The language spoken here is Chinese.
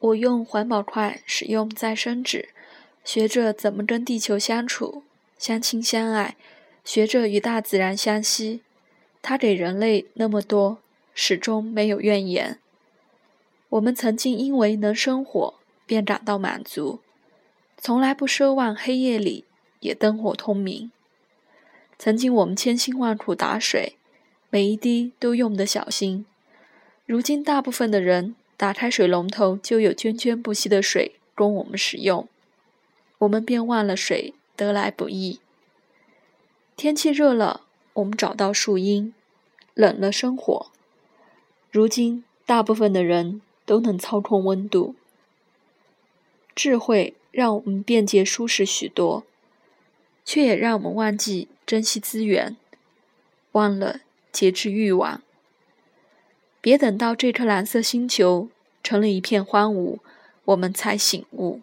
我用环保筷使用再生纸，学着怎么跟地球相处，相亲相爱，学着与大自然相惜。它给人类那么多，始终没有怨言。我们曾经因为能生火便感到满足，从来不奢望黑夜里也灯火通明。曾经我们千辛万苦打水，每一滴都用得小心。如今大部分的人打开水龙头就有涓涓不息的水供我们使用，我们便忘了水得来不易。天气热了，我们找到树荫；冷了生火。如今大部分的人都能操控温度。智慧让我们便捷舒适许多，却也让我们忘记。珍惜资源，忘了节制欲望。别等到这颗蓝色星球成了一片荒芜，我们才醒悟。